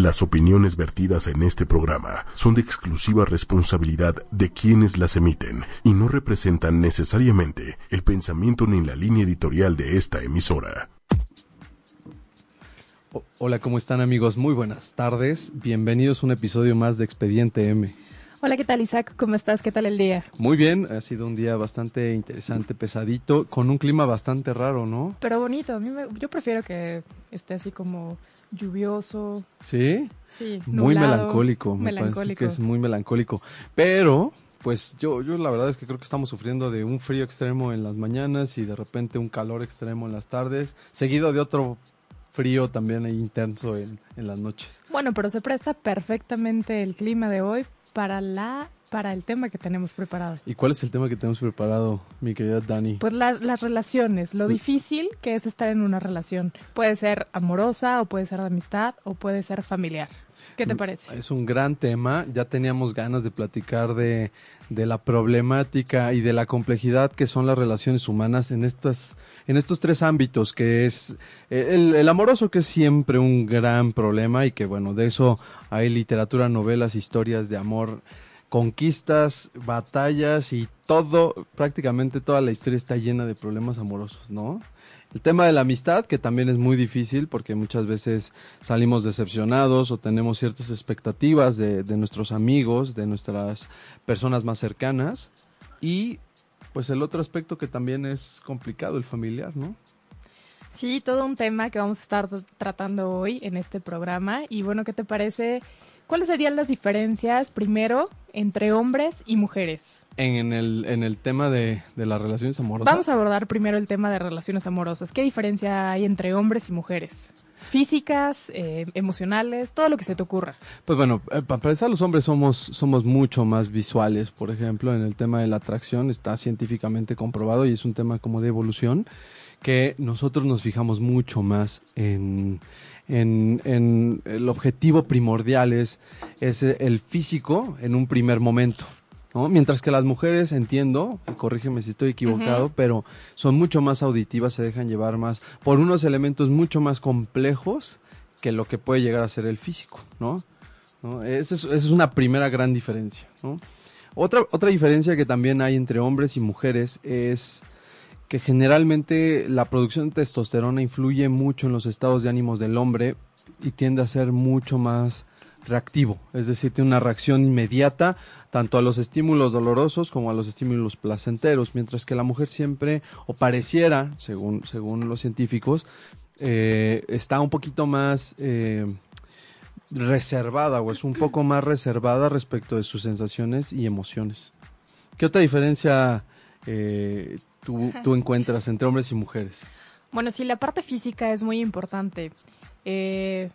Las opiniones vertidas en este programa son de exclusiva responsabilidad de quienes las emiten y no representan necesariamente el pensamiento ni la línea editorial de esta emisora. hola, ¿cómo están amigos? Muy buenas tardes. Bienvenidos a un episodio más de Expediente M. Hola, ¿qué tal Isaac? ¿Cómo estás? ¿Qué tal el día? Muy bien, ha sido un día bastante interesante, pesadito, con un clima bastante raro, ¿no? Pero bonito, a mí yo prefiero que esté así como lluvioso. ¿Sí? Sí, Muy melancólico, me parece que es muy melancólico. Pero, pues yo, yo la verdad es que creo que estamos sufriendo de un frío extremo en las mañanas y de repente un calor extremo en las tardes, seguido de otro frío también intenso en, en las noches. Bueno, pero se presta perfectamente el clima de hoy para la para el tema que tenemos preparado. ¿Y cuál es el tema que tenemos preparado, mi querida Dani? Pues las relaciones, lo difícil que es estar en una relación. Puede ser amorosa o puede ser de amistad o puede ser familiar. ¿Qué te mm, parece? Es un gran tema. Ya teníamos ganas de platicar de, de la problemática y de la complejidad que son las relaciones humanas en estas en estos tres ámbitos que es eh, el, el, amoroso que es siempre un gran problema y que bueno de eso hay literatura novelas historias de amor conquistas, batallas y todo, prácticamente toda la historia está llena de problemas amorosos, ¿no? El tema de la amistad, que también es muy difícil porque muchas veces salimos decepcionados o tenemos ciertas expectativas de, nuestros amigos, de nuestras personas más cercanas. Y pues el otro aspecto que también es complicado, el familiar, ¿no? Sí, todo un tema que vamos a estar tratando hoy en este programa. Y bueno, ¿qué te parece ¿Cuáles serían las diferencias, primero, entre hombres y mujeres? En el, en el tema de, las relaciones amorosas. Vamos a abordar primero el tema de relaciones amorosas. ¿Qué diferencia hay entre hombres y mujeres? Físicas, eh, emocionales, todo lo que se te ocurra. Pues bueno, eh, para empezar, los hombres somos, somos mucho más visuales, por ejemplo, en el tema de la atracción está científicamente comprobado y es un tema como de evolución que nosotros nos fijamos mucho más en en, el objetivo primordial es, el físico en un primer momento. ¿no? Mientras que las mujeres, entiendo, corrígeme si estoy equivocado, pero son mucho más auditivas, se dejan llevar más por unos elementos mucho más complejos que lo que puede llegar a ser el físico, ¿no? Esa, es, una primera gran diferencia, Otra, otra diferencia que también hay entre hombres y mujeres es que generalmente la producción de testosterona influye mucho en los estados de ánimos del hombre y tiende a ser mucho más reactivo, es decir, tiene una reacción inmediata tanto a los estímulos dolorosos como a los estímulos placenteros, mientras que la mujer siempre, o pareciera, según, según los científicos, eh, está un poquito más eh, reservada o es un poco más reservada respecto de sus sensaciones y emociones. ¿Qué otra diferencia eh, tú, encuentras entre hombres y mujeres? Bueno, sí, la parte física es muy importante. Eh,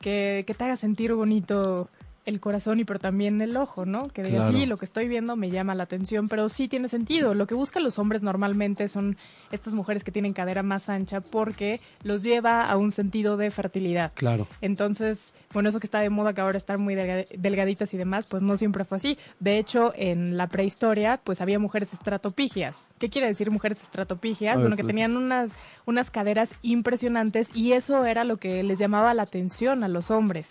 que, que, te haga sentir bonito el corazón y pero también el ojo, ¿no? Que diga, sí, lo que estoy viendo me llama la atención, pero sí tiene sentido. Lo que buscan los hombres normalmente son estas mujeres que tienen cadera más ancha porque los lleva a un sentido de fertilidad. Claro. Entonces, bueno, eso que está de moda que ahora están muy delgaditas y demás, pues no siempre fue así. De hecho, en la prehistoria, pues había mujeres estratopigias. ¿Qué quiere decir mujeres estratopigias? bueno, que pues, tenían unas, unas caderas impresionantes y eso era lo que les llamaba la atención a los hombres.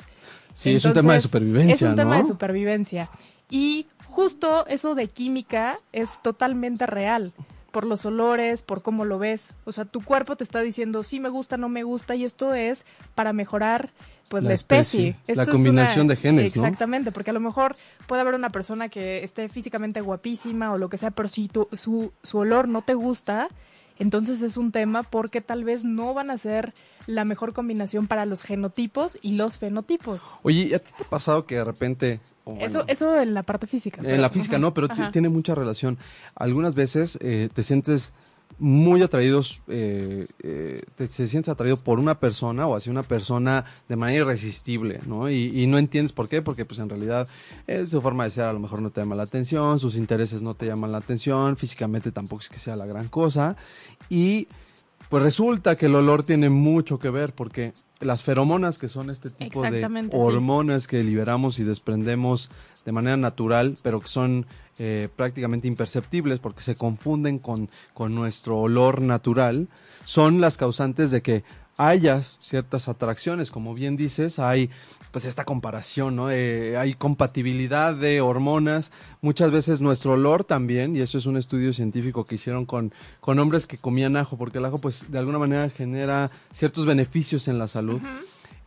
Sí, es un tema de supervivencia. Es un tema de supervivencia. Y justo eso de química es totalmente real por los olores, por cómo lo ves. O sea, tu cuerpo te está diciendo sí me gusta, no me gusta y esto es para mejorar pues la, especie. La combinación de genes, Exactamente, porque a lo mejor puede haber una persona que esté físicamente guapísima o lo que sea, pero si tu, su, su olor no te gusta, entonces es un tema porque tal vez no van a ser la mejor combinación para los genotipos y los fenotipos. Oye, ¿a ti te ha pasado que de repente... eso, eso en la parte física. En la física no, pero tiene mucha relación. Algunas veces eh, te sientes muy atraídos, eh, eh, te, sientes atraído por una persona o hacia una persona de manera irresistible, ¿no? Y, no entiendes por qué, porque pues en realidad eh, su forma de ser a lo mejor no te llama la atención, sus intereses no te llaman la atención, físicamente tampoco es que sea la gran cosa. Y pues resulta que el olor tiene mucho que ver porque las feromonas, que son este tipo de hormonas que liberamos y desprendemos de manera natural, pero que son eh, prácticamente imperceptibles porque se confunden con, con nuestro olor natural, son las causantes de que haya ciertas atracciones, como bien dices, hay pues esta comparación, ¿no? Eh, hay compatibilidad de hormonas, muchas veces nuestro olor también, y eso es un estudio científico que hicieron con, con hombres que comían ajo, porque el ajo pues de alguna manera genera ciertos beneficios en la salud,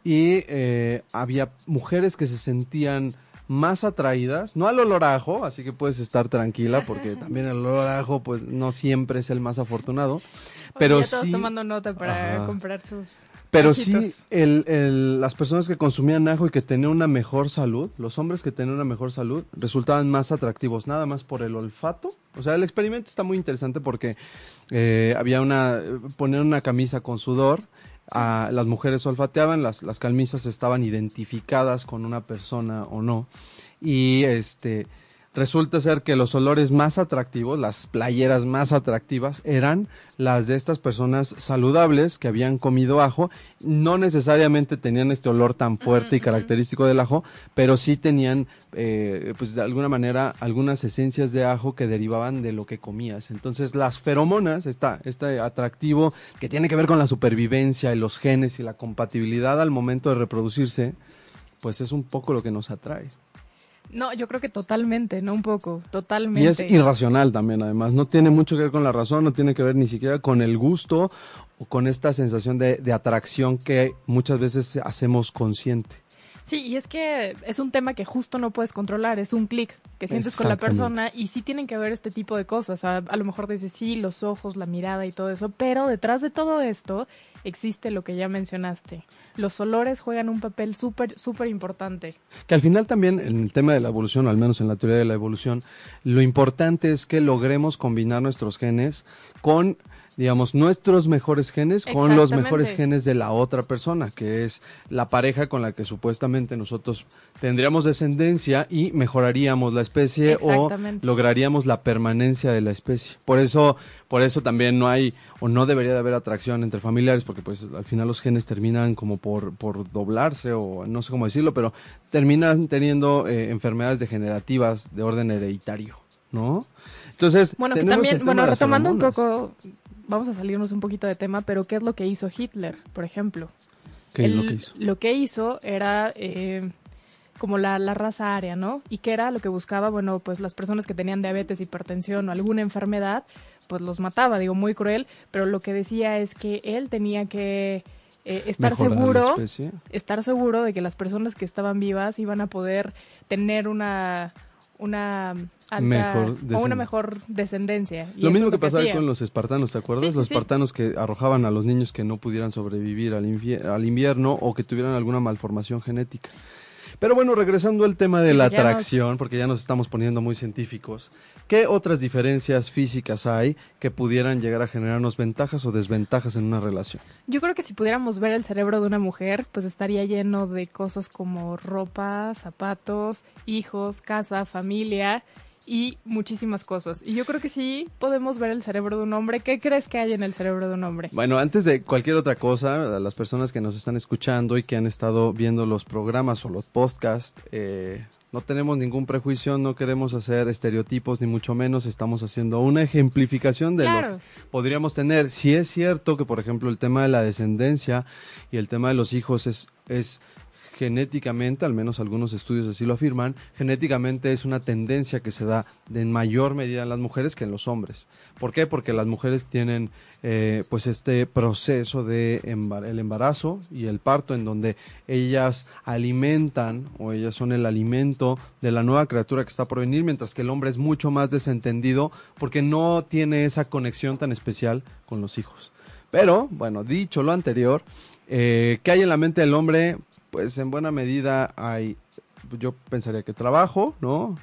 y eh, había mujeres que se sentían más atraídas, no al olor a ajo, así que puedes estar tranquila porque también el olor a ajo pues no siempre es el más afortunado, pero sí tomando nota para comprar sus pero sí, el, las personas que consumían ajo y que tenían una mejor salud, los hombres que tenían una mejor salud, resultaban más atractivos, nada más por el olfato. O sea, el experimento está muy interesante porque eh, había una, ponían una camisa con sudor, a, las mujeres olfateaban, las, las camisas estaban identificadas con una persona o no. Y este, resulta ser que los olores más atractivos, las playeras más atractivas, eran las de estas personas saludables que habían comido ajo. No necesariamente tenían este olor tan fuerte y característico del ajo, pero sí tenían, eh, pues de alguna manera, algunas esencias de ajo que derivaban de lo que comías. Entonces, las feromonas, está este atractivo que tiene que ver con la supervivencia y los genes y la compatibilidad al momento de reproducirse, pues es un poco lo que nos atrae. No, yo creo que totalmente, no un poco, totalmente. Y es irracional también, además. No tiene mucho que ver con la razón, no tiene que ver ni siquiera con el gusto o con esta sensación de, de atracción que muchas veces hacemos consciente. Sí, y es que es un tema que justo no puedes controlar, es un clic que sientes con la persona y sí tienen que ver este tipo de cosas. A, a, lo mejor dices sí, los ojos, la mirada y todo eso, pero detrás de todo esto existe lo que ya mencionaste. Los olores juegan un papel súper, súper importante. Que al final también en el tema de la evolución, al menos en la teoría de la evolución, lo importante es que logremos combinar nuestros genes con digamos, nuestros mejores genes con los mejores genes de la otra persona, que es la pareja con la que supuestamente nosotros tendríamos descendencia y mejoraríamos la especie o lograríamos la permanencia de la especie. Por eso, por eso también no hay o no debería de haber atracción entre familiares, porque pues al final los genes terminan como por, por doblarse o no sé cómo decirlo, pero terminan teniendo eh, enfermedades degenerativas de orden hereditario, ¿no? Entonces, bueno, también, bueno, retomando un poco vamos a salirnos un poquito de tema, pero ¿qué es lo que hizo Hitler, por ejemplo? ¿Qué es lo que hizo? Lo que hizo era eh, como la, la, raza aria, ¿no? ¿Y qué era lo que buscaba? Bueno, pues las personas que tenían diabetes, hipertensión o alguna enfermedad, pues los mataba, digo, muy cruel, pero lo que decía es que él tenía que... Eh, estar seguro estar seguro de que las personas que estaban vivas iban a poder tener una una mejor o una mejor descendencia. lo mismo que pasaba con los espartanos, ¿te acuerdas? los espartanos que arrojaban a los niños que no pudieran sobrevivir al, al invierno o que tuvieran alguna malformación genética. Pero bueno, regresando al tema de la atracción, porque ya nos estamos poniendo muy científicos, ¿qué otras diferencias físicas hay que pudieran llegar a generarnos ventajas o desventajas en una relación? Yo creo que si pudiéramos ver el cerebro de una mujer, pues estaría lleno de cosas como ropa, zapatos, hijos, casa, familia y muchísimas cosas. Y yo creo que sí podemos ver el cerebro de un hombre. ¿Qué crees que hay en el cerebro de un hombre? Bueno, antes de cualquier otra cosa, a las personas que nos están escuchando y que han estado viendo los programas o los podcasts, eh, no tenemos ningún prejuicio, no queremos hacer estereotipos, ni mucho menos estamos haciendo una ejemplificación de lo que podríamos tener. Si es cierto que, por ejemplo, el tema de la descendencia y el tema de los hijos es, es genéticamente, al menos algunos estudios así lo afirman, genéticamente es una tendencia que se da en mayor medida en las mujeres que en los hombres. ¿Por qué? Porque las mujeres tienen eh, pues este proceso de el embarazo y el parto en donde ellas alimentan o ellas son el alimento de la nueva criatura que está por venir, mientras que el hombre es mucho más desentendido porque no tiene esa conexión tan especial con los hijos. Pero, bueno, dicho lo anterior, eh, ¿qué hay en la mente del hombre? Pues en buena medida hay, yo pensaría que trabajo, ¿no?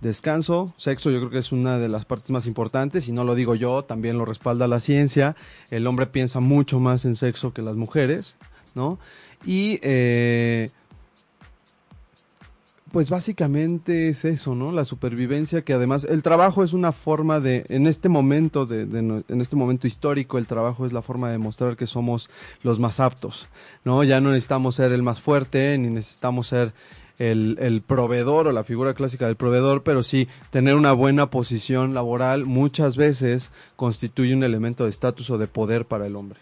Descanso, sexo, yo creo que es una de las partes más importantes, y no lo digo yo, también lo respalda la ciencia. El hombre piensa mucho más en sexo que las mujeres, ¿no? Y eh, pues básicamente es eso, ¿no? La supervivencia, que además el trabajo es una forma de, en este momento, de, en este momento histórico, el trabajo es la forma de demostrar que somos los más aptos, ¿no? Ya no necesitamos ser el más fuerte, ni necesitamos ser el, el proveedor o la figura clásica del proveedor, pero sí tener una buena posición laboral muchas veces constituye un elemento de estatus o de poder para el hombre.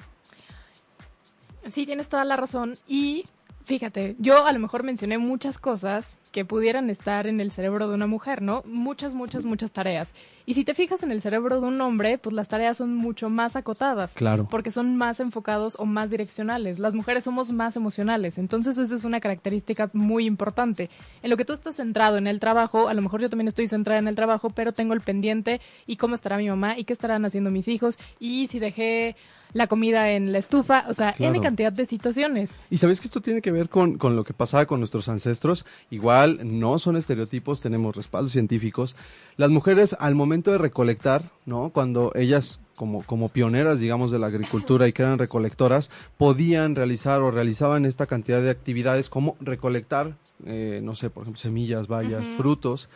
Sí, tienes toda la razón. Y Fíjate, yo a lo mejor mencioné muchas cosas que pudieran estar en el cerebro de una mujer, ¿no? Muchas, muchas, muchas tareas. Y si te fijas en el cerebro de un hombre, pues las tareas son mucho más acotadas. Claro. Porque son más enfocados o más direccionales. Las mujeres somos más emocionales. Entonces, eso es una característica muy importante. En lo que tú estás centrado en el trabajo, a lo mejor yo también estoy centrada en el trabajo, pero tengo el pendiente y cómo estará mi mamá y qué estarán haciendo mis hijos y si dejé la comida en la estufa, o sea, en cantidad de situaciones. Y sabes que esto tiene que ver con, con lo que pasaba con nuestros ancestros. Igual no son estereotipos, tenemos respaldos científicos. Las mujeres al momento de recolectar, ¿no? Cuando ellas como, como pioneras, digamos, de la agricultura y que eran recolectoras, podían realizar o realizaban esta cantidad de actividades como recolectar, eh, no sé, por ejemplo, semillas, bayas, frutos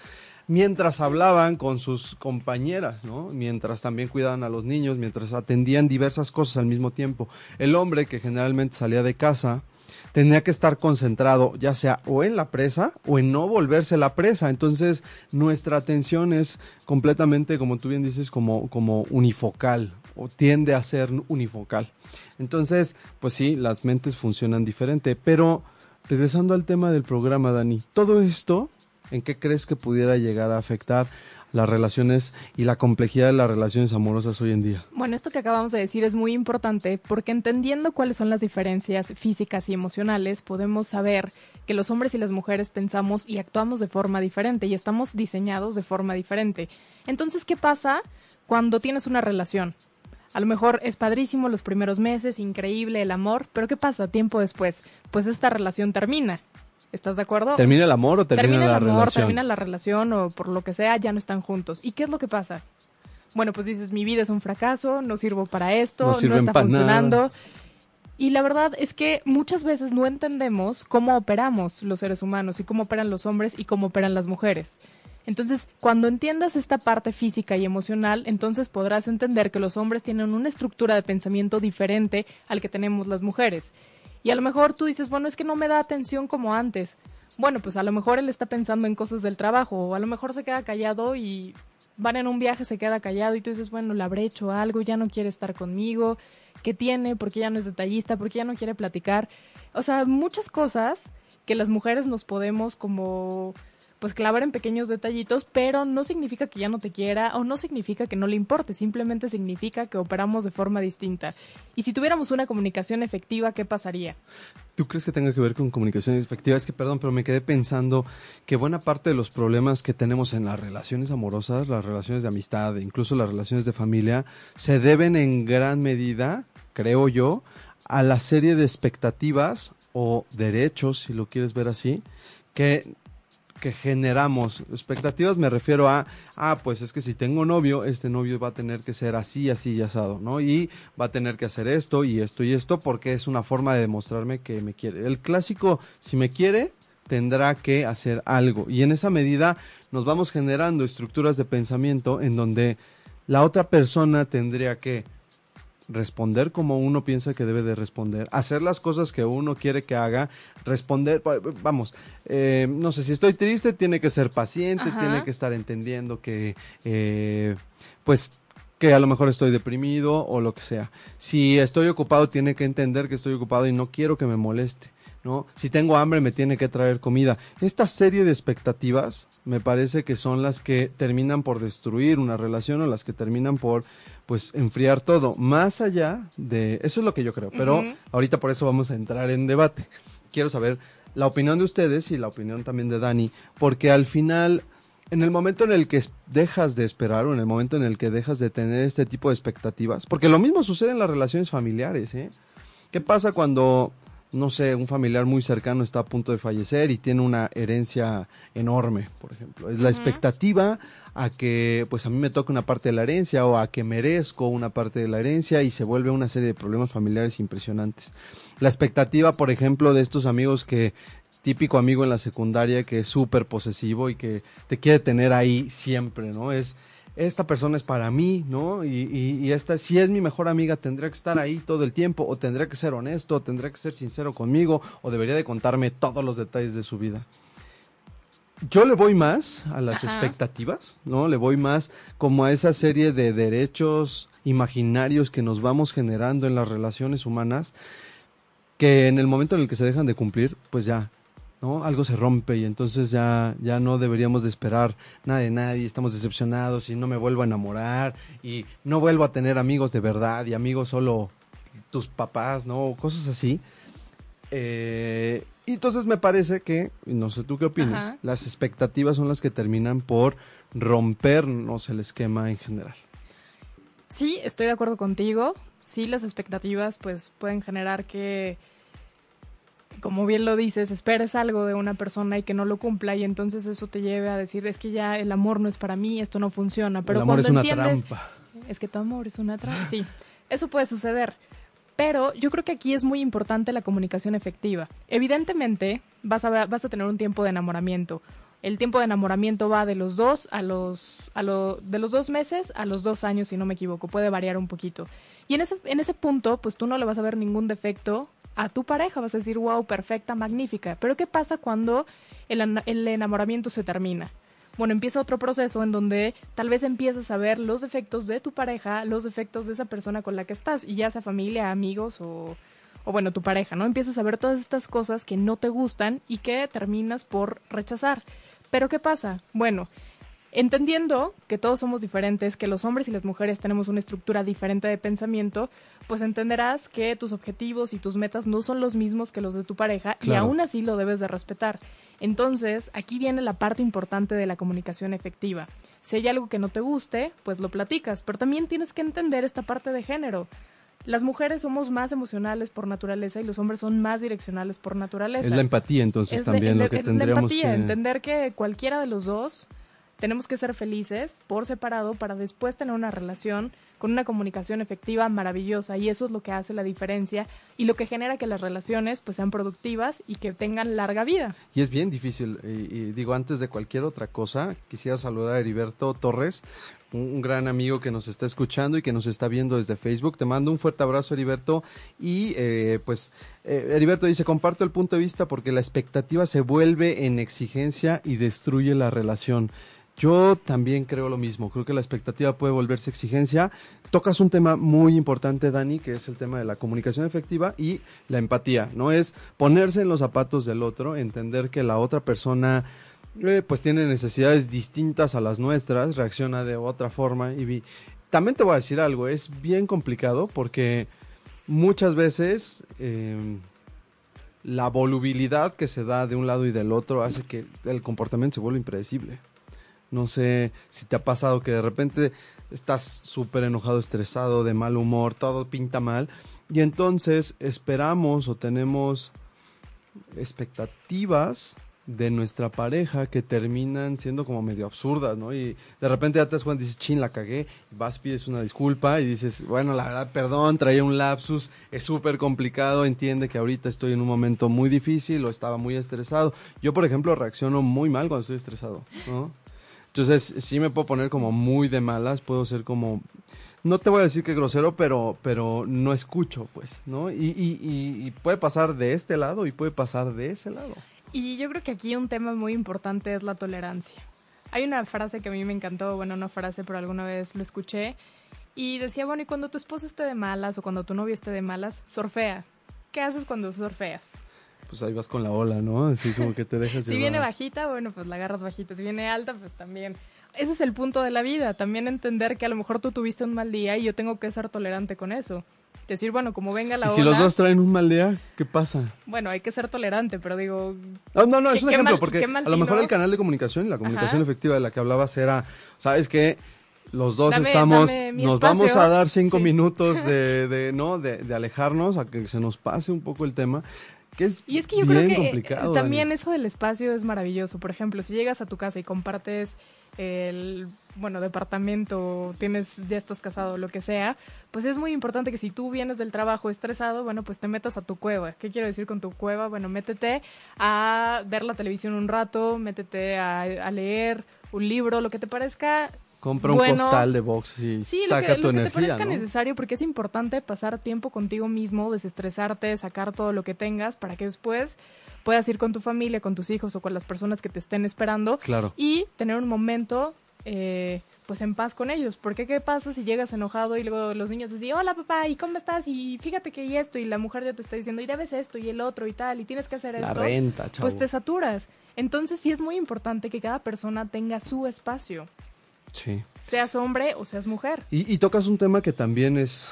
mientras hablaban con sus compañeras, ¿no? Mientras también cuidaban a los niños, mientras atendían diversas cosas al mismo tiempo. El hombre que generalmente salía de casa tenía que estar concentrado ya sea o en la presa o en no volverse la presa. Entonces nuestra atención es completamente, como tú bien dices, como, como unifocal o tiende a ser unifocal. Entonces, pues sí, las mentes funcionan diferente. Pero regresando al tema del programa, Dani, todo esto ¿En qué crees que pudiera llegar a afectar las relaciones y la complejidad de las relaciones amorosas hoy en día? Bueno, esto que acabamos de decir es muy importante porque entendiendo cuáles son las diferencias físicas y emocionales, podemos saber que los hombres y las mujeres pensamos y actuamos de forma diferente y estamos diseñados de forma diferente. Entonces, ¿qué pasa cuando tienes una relación? A lo mejor es padrísimo los primeros meses, increíble el amor, pero ¿qué pasa tiempo después? Pues esta relación termina ¿Estás de acuerdo? ¿Termina el amor o termina, termina la el amor, relación? Termina la relación o por lo que sea, ya no están juntos. ¿Y qué es lo que pasa? Bueno, pues dices, mi vida es un fracaso, no sirvo para esto, no, no está funcionando. Y la verdad es que muchas veces no entendemos cómo operamos los seres humanos y cómo operan los hombres y cómo operan las mujeres. Entonces, cuando entiendas esta parte física y emocional, entonces podrás entender que los hombres tienen una estructura de pensamiento diferente al que tenemos las mujeres. Y a lo mejor tú dices, bueno, es que no me da atención como antes. Bueno, pues a lo mejor él está pensando en cosas del trabajo, o a lo mejor se queda callado y van en un viaje, se queda callado y tú dices, bueno, le habré hecho algo, ya no quiere estar conmigo, ¿qué tiene? ¿Por qué ya no es detallista? ¿Por qué ya no quiere platicar? O sea, muchas cosas que las mujeres nos podemos como pues clavar en pequeños detallitos, pero no significa que ya no te quiera o no significa que no le importe, simplemente significa que operamos de forma distinta. Y si tuviéramos una comunicación efectiva, ¿qué pasaría? ¿Tú crees que tenga que ver con comunicación efectiva? Es que, perdón, pero me quedé pensando que buena parte de los problemas que tenemos en las relaciones amorosas, las relaciones de amistad, incluso las relaciones de familia, se deben en gran medida, creo yo, a la serie de expectativas o derechos, si lo quieres ver así, que que generamos. Expectativas me refiero a, ah, pues es que si tengo novio, este novio va a tener que ser así, así y asado, ¿no? Y va a tener que hacer esto y esto y esto porque es una forma de demostrarme que me quiere. El clásico, si me quiere, tendrá que hacer algo. Y en esa medida nos vamos generando estructuras de pensamiento en donde la otra persona tendría que responder como uno piensa que debe de responder, hacer las cosas que uno quiere que haga, responder, vamos, eh, no sé, si estoy triste, tiene que ser paciente, tiene que estar entendiendo que, eh, pues, que a lo mejor estoy deprimido o lo que sea. Si estoy ocupado, tiene que entender que estoy ocupado y no quiero que me moleste. ¿no? Si tengo hambre me tiene que traer comida. Esta serie de expectativas me parece que son las que terminan por destruir una relación o las que terminan por pues enfriar todo, más allá de eso es lo que yo creo, pero ahorita por eso vamos a entrar en debate. Quiero saber la opinión de ustedes y la opinión también de Dani, porque al final en el momento en el que dejas de esperar o en el momento en el que dejas de tener este tipo de expectativas, porque lo mismo sucede en las relaciones familiares, ¿eh? ¿Qué pasa cuando no sé, un familiar muy cercano está a punto de fallecer y tiene una herencia enorme, por ejemplo. Es la expectativa a que pues a mí me toque una parte de la herencia o a que merezco una parte de la herencia y se vuelve una serie de problemas familiares impresionantes. La expectativa, por ejemplo, de estos amigos que típico amigo en la secundaria que es súper posesivo y que te quiere tener ahí siempre, ¿no? Es esta persona es para mí, ¿no? Y, y, esta, si es mi mejor amiga, tendría que estar ahí todo el tiempo, o tendría que ser honesto, o tendría que ser sincero conmigo, o debería de contarme todos los detalles de su vida. Yo le voy más a las expectativas, ¿no? Le voy más como a esa serie de derechos imaginarios que nos vamos generando en las relaciones humanas, que en el momento en el que se dejan de cumplir, pues ya, ¿no? Algo se rompe y entonces ya, ya no deberíamos de esperar nada de nadie, estamos decepcionados y no me vuelvo a enamorar y no vuelvo a tener amigos de verdad y amigos solo tus papás, ¿no? Cosas así. Eh, y entonces me parece que, no sé tú qué opinas, las expectativas son las que terminan por rompernos el esquema en general. Sí, estoy de acuerdo contigo. Sí, las expectativas pues pueden generar que, como bien lo dices, esperes algo de una persona y que no lo cumpla y entonces eso te lleve a decir es que ya el amor no es para mí, esto no funciona. Pero el amor cuando es una entiendes, trampa. Es que tu amor es una trampa. Sí, eso puede suceder. Pero yo creo que aquí es muy importante la comunicación efectiva. Evidentemente, vas a, vas a tener un tiempo de enamoramiento. El tiempo de enamoramiento va de los dos a los, a lo, de los dos meses a los dos años, si no me equivoco. Puede variar un poquito. Y en ese, en ese punto, pues tú no le vas a ver ningún defecto a tu pareja. Vas a decir, wow, perfecta, magnífica. Pero ¿qué pasa cuando el, el enamoramiento se termina? bueno, empieza otro proceso en donde tal vez empiezas a ver los defectos de tu pareja, los defectos de esa persona con la que estás, y ya sea familia, amigos o, o bueno, tu pareja, ¿no? Empiezas a ver todas estas cosas que no te gustan y que terminas por rechazar. Pero ¿qué pasa? Bueno, entendiendo que todos somos diferentes, que los hombres y las mujeres tenemos una estructura diferente de pensamiento, pues entenderás que tus objetivos y tus metas no son los mismos que los de tu pareja y aún así lo debes de respetar. Entonces, aquí viene la parte importante de la comunicación efectiva. Si hay algo que no te guste, pues lo platicas, pero también tienes que entender esta parte de género. Las mujeres somos más emocionales por naturaleza y los hombres son más direccionales por naturaleza. Es la empatía entonces también lo que tendríamos empatía, que... entender que cualquiera de los dos tenemos que ser felices por separado para después tener una relación con una comunicación efectiva maravillosa y eso es lo que hace la diferencia y lo que genera que las relaciones pues sean productivas y que tengan larga vida. Y es bien difícil, y, digo, antes de cualquier otra cosa, quisiera saludar a Heriberto Torres, un, gran amigo que nos está escuchando y que nos está viendo desde Facebook. Te mando un fuerte abrazo, Heriberto. Y eh, pues, eh, Heriberto dice, comparto el punto de vista porque la expectativa se vuelve en exigencia y destruye la relación. Yo también creo lo mismo, creo que la expectativa puede volverse exigencia. Tocas un tema muy importante, Dani, que es el tema de la comunicación efectiva y la empatía, ¿no? Es ponerse en los zapatos del otro, entender que la otra persona eh, pues tiene necesidades distintas a las nuestras, reacciona de otra forma y también te voy a decir algo, es bien complicado porque muchas veces em, la volubilidad que se da de un lado y del otro hace que el comportamiento se vuelva impredecible. No sé si te ha pasado que de repente estás súper enojado, estresado, de mal humor, todo pinta mal. Y entonces esperamos o tenemos expectativas de nuestra pareja que terminan siendo como medio absurdas, ¿no? Y de repente ya te das cuenta dices, chin, la cagué, vas, pides una disculpa y dices, bueno, la verdad, perdón, traía un lapsus, es súper complicado, entiende que ahorita estoy en un momento muy difícil o estaba muy estresado. Yo, por ejemplo, reacciono muy mal cuando estoy estresado, ¿no? Entonces, sí me puedo poner como muy de malas, puedo ser como, no te voy a decir que grosero, pero, pero no escucho, pues, ¿no? Y, puede pasar de este lado y puede pasar de ese lado. Y yo creo que aquí un tema muy importante es la tolerancia. Hay una frase que a mí me encantó, bueno, no frase, pero alguna vez lo escuché, y decía, bueno, y cuando tu esposo esté de malas o cuando tu novia esté de malas, surfea. ¿Qué haces cuando surfeas? Pues ahí vas con la ola, ¿no? Así como que te dejas Si viene bajita, bueno, pues la agarras bajita. Si viene alta, pues también. Ese es el punto de la vida, también entender que a lo mejor tú tuviste un mal día y yo tengo que ser tolerante con eso. Decir, bueno, como venga la ¿Y ola... si los dos traen un mal día, ¿qué pasa? Bueno, hay que ser tolerante, pero digo... No, no, no, es un ejemplo, porque a lo mejor el canal de comunicación y la comunicación efectiva de la que hablabas era, ¿sabes qué? los dos estamos, nos vamos a dar cinco minutos de, de no, de, de, alejarnos a que se nos pase un poco el tema y es que yo creo que eh, también eso del espacio es maravilloso. Por ejemplo, si llegas a tu casa y compartes el bueno departamento, tienes ya estás casado, lo que sea, pues es muy importante que si tú vienes del trabajo estresado, bueno, pues te metas a tu cueva. ¿Qué quiero decir con tu cueva? Bueno, métete a ver la televisión un rato, métete a, a leer un libro, lo que te parezca Compra un costal de box y saca tu energía. Que te parezca necesario porque es importante pasar tiempo contigo mismo, desestresarte, sacar todo lo que tengas para que después puedas ir con tu familia, con tus hijos o con las personas que te estén esperando. Claro. Y tener un momento eh, pues en paz con ellos. Porque qué pasa si llegas enojado y luego los niños así, hola papá, ¿y cómo estás? Y fíjate que y esto, y la mujer ya te está diciendo, y debes esto y el otro y tal, y tienes que hacer la esto. renta, chavo. Pues te saturas. Entonces sí es muy importante que cada persona tenga su espacio. Sí. Seas hombre o seas mujer. Y, y tocas un tema que también es,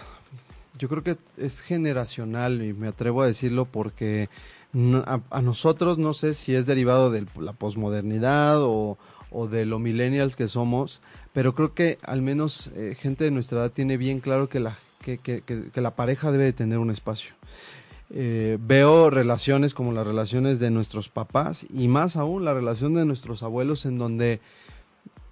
yo creo que es generacional y me atrevo a decirlo porque a, a nosotros no sé si es derivado de la posmodernidad o, o de lo millennials que somos, pero creo que al menos eh, gente de nuestra edad tiene bien claro que la, que, que- que- que la pareja debe de tener un espacio. Eh, veo relaciones como las relaciones de nuestros papás y más aún la relación de nuestros abuelos en donde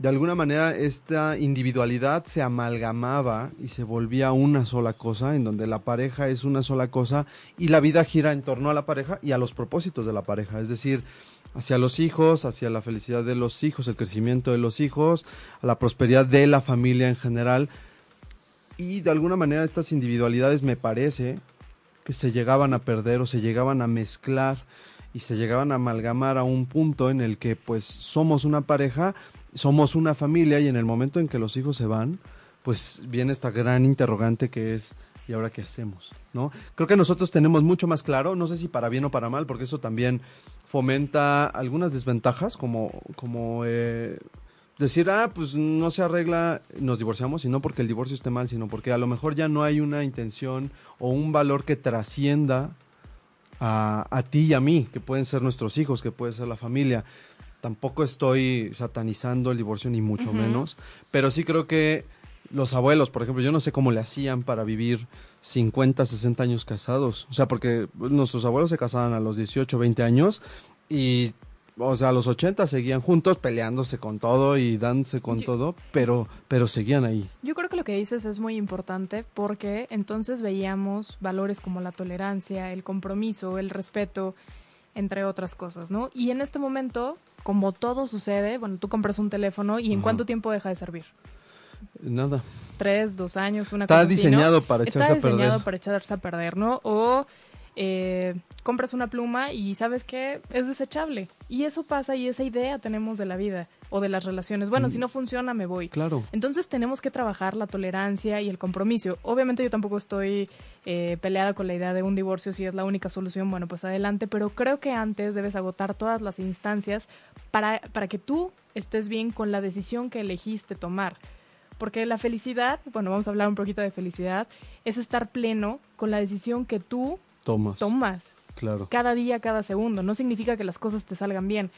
de alguna manera esta individualidad se amalgamaba y se volvía una sola cosa, en donde la pareja es una sola cosa y la vida gira en torno a la pareja y a los propósitos de la pareja, es decir, hacia los hijos, hacia la felicidad de los hijos, el crecimiento de los hijos, a la prosperidad de la familia en general. Y de alguna manera estas individualidades me parece que se llegaban a perder o se llegaban a mezclar y se llegaban a amalgamar a un punto en el que pues somos una pareja, somos una familia y en el momento en que los hijos se van, pues viene esta gran interrogante que es ¿y ahora qué hacemos? ¿No? Creo que nosotros tenemos mucho más claro, no sé si para bien o para mal, porque eso también fomenta algunas desventajas, como, como eh, decir, ah, pues no se arregla, nos divorciamos, y no porque el divorcio esté mal, sino porque a lo mejor ya no hay una intención o un valor que trascienda a, a ti y a mí, que pueden ser nuestros hijos, que puede ser la familia. Tampoco estoy satanizando el divorcio, ni mucho menos, pero sí creo que los abuelos, por ejemplo, yo no sé cómo le hacían para vivir 50, 60 años casados. O sea, porque nuestros abuelos se casaban a los 18, 20 años y, o sea, a los 80 seguían juntos peleándose con todo y dándose con Yo- todo, pero, pero seguían ahí. Yo creo que lo que dices es muy importante porque entonces veíamos valores como la tolerancia, el compromiso, el respeto, entre otras cosas, ¿no? Y en este momento, como todo sucede, bueno, tú compras un teléfono y en Ajá. cuánto tiempo deja de servir. Nada. Tres, dos años, una Está cosa así, ¿no? diseñado para Está echarse a diseñado perder. para echarse a perder, ¿no? O eh, compras una pluma y sabes que es desechable. Y eso pasa y esa idea tenemos de la vida o de las relaciones. Bueno, Mm. si no funciona, me voy. Claro. Entonces tenemos que trabajar la tolerancia y el compromiso. Obviamente yo tampoco estoy eh, peleada con la idea de un divorcio, si es la única solución, bueno, pues adelante, pero creo que antes debes agotar todas las instancias para, para que tú estés bien con la decisión que elegiste tomar. Porque la felicidad, bueno, vamos a hablar un poquito de felicidad, es estar pleno con la decisión que tú Tomas. tomas Claro. cada día, cada segundo. No significa que las cosas te salgan bien,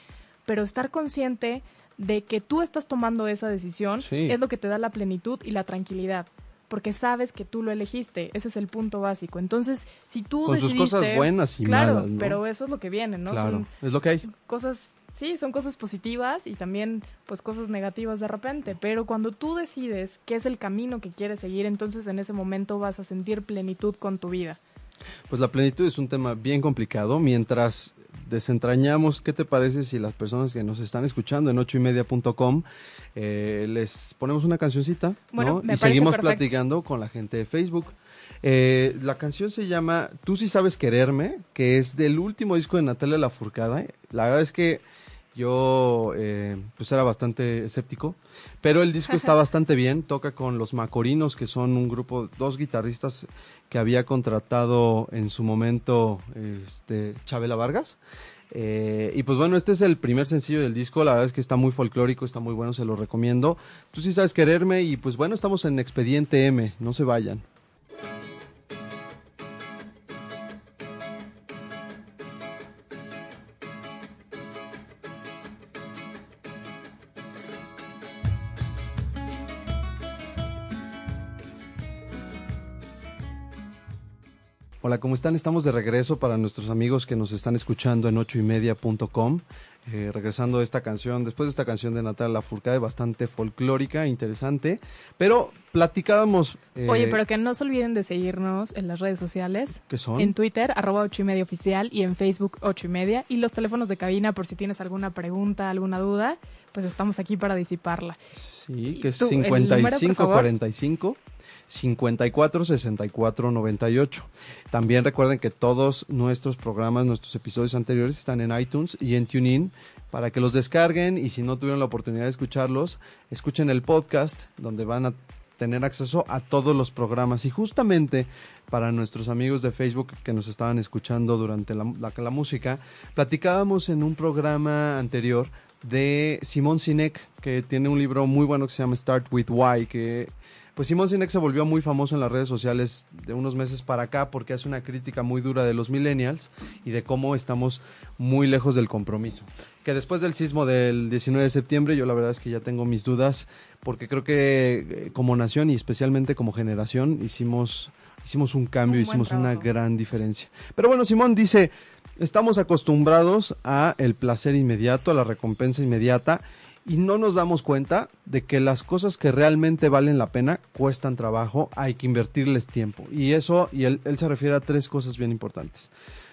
pero estar consciente de que tú estás tomando esa decisión Sí. es lo que te da la plenitud y la tranquilidad. Porque sabes que tú lo elegiste, ese es el punto básico. Entonces, si tú Con sus decidiste, cosas buenas y claro, malas, ¿no? pero eso es lo que viene, ¿no? claro. Son Es lo que hay. cosas, sí, son cosas positivas y también pues cosas negativas de repente, pero cuando tú decides qué es el camino que quieres seguir, entonces en ese momento vas a sentir plenitud con tu vida. Pues la plenitud es un tema bien complicado. Mientras desentrañamos, ¿qué te parece si las personas que nos están escuchando en ocho y media.com eh, les ponemos una cancioncita Bueno, ¿no? y seguimos perfecto. platicando con la gente de Facebook? Eh, la canción se llama Tú sí sabes quererme, que es del último disco de Natalia Lafourcade. La verdad es que yo eh, pues era bastante escéptico, pero el disco está bastante bien. Toca con los Macorinos, que son un grupo, dos guitarristas que había contratado en su momento este, Chabela Vargas. Eh, y pues bueno, este es el primer sencillo del disco. La verdad es que está muy folclórico, está muy bueno, se lo recomiendo. Tú sí sabes quererme y pues bueno, estamos en Expediente M, no se vayan. Hola, ¿cómo están? Estamos de regreso para nuestros amigos que nos están escuchando en ochoymedia.com. Eh, regresando a esta canción, después de esta canción de Natalia Lafourcade, bastante folclórica, interesante, pero platicábamos... Eh, Oye, pero que no se olviden de seguirnos en las redes sociales. que son? En Twitter, arroba 8 y media oficial, y en Facebook, 8 y media, y los teléfonos de cabina por si tienes alguna pregunta, alguna duda, pues estamos aquí para disiparla. Sí, que es 5545. 54 64 98. También recuerden que todos nuestros programas, nuestros episodios anteriores están en iTunes y en TuneIn para que los descarguen y si no tuvieron la oportunidad de escucharlos, escuchen el podcast donde van a tener acceso a todos los programas. Y justamente para nuestros amigos de Facebook que nos estaban escuchando durante la, música, platicábamos en un programa anterior de Simón Sinek, que tiene un libro muy bueno que se llama Start with Why, que pues Simón Sinek se volvió muy famoso en las redes sociales de unos meses para acá porque hace una crítica muy dura de los millennials y de cómo estamos muy lejos del compromiso. Que después del sismo del 19 de septiembre yo la verdad es que ya tengo mis dudas porque creo que eh, como nación y especialmente como generación hicimos hicimos un cambio, hicimos una gran diferencia. Pero bueno, Simón dice, estamos acostumbrados a el placer inmediato, a la recompensa inmediata y no nos damos cuenta de que las cosas que realmente valen la pena cuestan trabajo, hay que invertirles tiempo. Y eso, y él, se refiere a tres cosas bien importantes.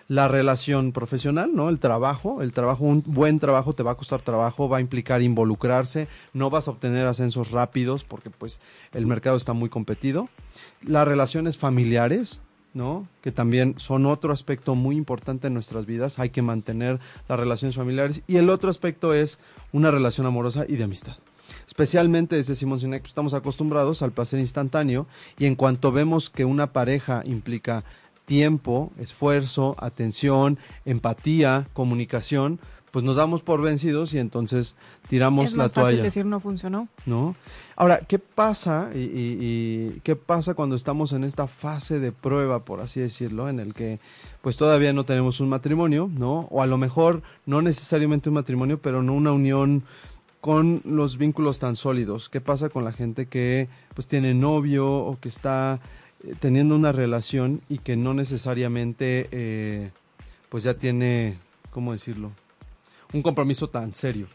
La relación profesional, ¿no? El trabajo, el trabajo, un buen trabajo te va a costar trabajo, va a implicar involucrarse, no vas a obtener ascensos rápidos porque pues el mercado está muy competido. Las relaciones familiares, ¿no? Que también son otro aspecto muy importante en nuestras vidas. Hay que mantener las relaciones familiares. Y el otro aspecto es una relación amorosa y de amistad. Especialmente, desde Simón Sinek, pues, estamos acostumbrados al placer instantáneo y en cuanto vemos que una pareja implica tiempo, esfuerzo, atención, empatía, comunicación, pues nos damos por vencidos y entonces tiramos es la más toalla. Fácil decir no funcionó. ¿No? Ahora, ¿qué pasa y, y, qué pasa cuando estamos en esta fase de prueba, por así decirlo, en el que pues todavía no tenemos un matrimonio, ¿no? O a lo mejor no necesariamente un matrimonio, pero no una unión con los vínculos tan sólidos. ¿Qué pasa con la gente que pues tiene novio o que está eh, teniendo una relación y que no necesariamente eh, pues ya tiene, ¿cómo decirlo? Un compromiso tan serio?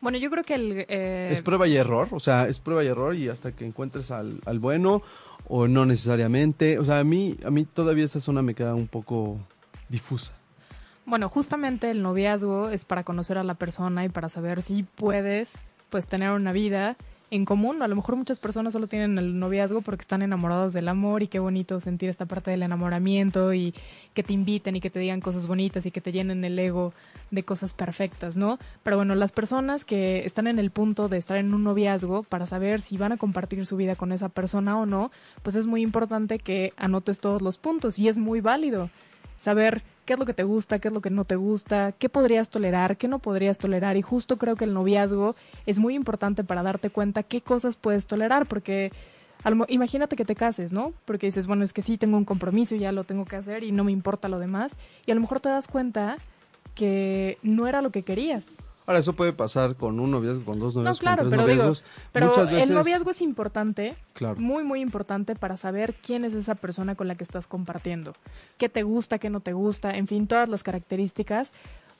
Bueno, yo creo que el... Eh, es prueba y error, o sea, es prueba y error y hasta que encuentres al, al bueno o no necesariamente. O sea, a mí, a mí todavía esa zona me queda un poco difusa. Bueno, justamente el noviazgo es para conocer a la persona y para saber si puedes pues tener una vida en común. A lo mejor muchas personas solo tienen el noviazgo porque están enamorados del amor y qué bonito sentir esta parte del enamoramiento y que te inviten y que te digan cosas bonitas y que te llenen el ego de cosas perfectas, ¿no? Pero bueno, las personas que están en el punto de estar en un noviazgo para saber si van a compartir su vida con esa persona o no, pues es muy importante que anotes todos los puntos y es muy válido saber qué es lo que te gusta, qué es lo que no te gusta, qué podrías tolerar, qué no podrías tolerar. Y justo creo que el noviazgo es muy importante para darte cuenta qué cosas puedes tolerar, porque imagínate que te cases, ¿no? Porque dices, bueno, es que sí, tengo un compromiso, y ya lo tengo que hacer y no me importa lo demás. Y a lo mejor te das cuenta que no era lo que querías. Ahora, eso puede pasar con un noviazgo, con dos noviazgos, no, claro, con tres pero noviazgos. pero el noviazgo es importante, claro. muy, muy importante para saber quién es esa persona con la que estás compartiendo. Qué te gusta, qué no te gusta, en fin, todas las características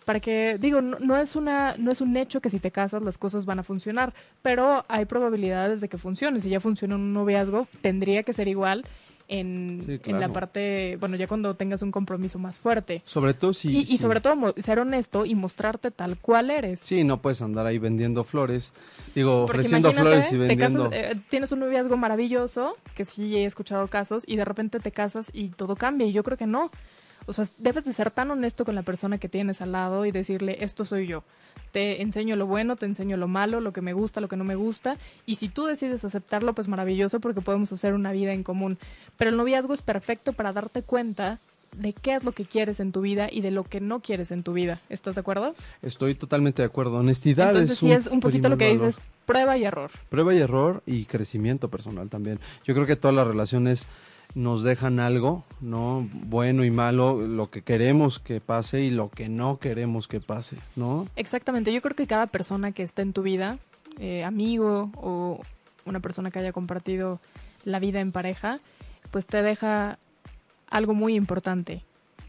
para que digo no, no, es una no es un hecho que si te casas las cosas van a funcionar pero hay probabilidades de que funcione si ya funciona un noviazgo tendría que ser igual en, en, la parte, bueno, ya cuando tengas un compromiso más fuerte. Sobre todo si... Y, sobre todo ser honesto y mostrarte tal cual eres. Sí, no puedes andar ahí vendiendo flores, digo, ofreciendo flores y vendiendo... Eh, tienes un noviazgo maravilloso, que sí he escuchado casos, y de repente te casas y todo cambia, y yo creo que no. O sea, debes de ser tan honesto con la persona que tienes al lado y decirle, esto soy yo. Te enseño lo bueno, te enseño lo malo, lo que me gusta, lo que no me gusta. Y si tú decides aceptarlo, pues maravilloso porque podemos hacer una vida en común. Pero el noviazgo es perfecto para darte cuenta de qué es lo que quieres en tu vida y de lo que no quieres en tu vida. ¿Estás de acuerdo? Estoy totalmente de acuerdo. Honestidad Entonces, es sí es un poquito lo que dices, prueba y error. Prueba y error y crecimiento personal también. Yo creo que todas las relaciones nos dejan algo, ¿no? Bueno y malo, lo que queremos que pase y lo que no queremos que pase, ¿no? Exactamente, yo creo que cada persona que está en tu vida, eh, amigo o una persona que haya compartido la vida en pareja, pues te deja algo muy importante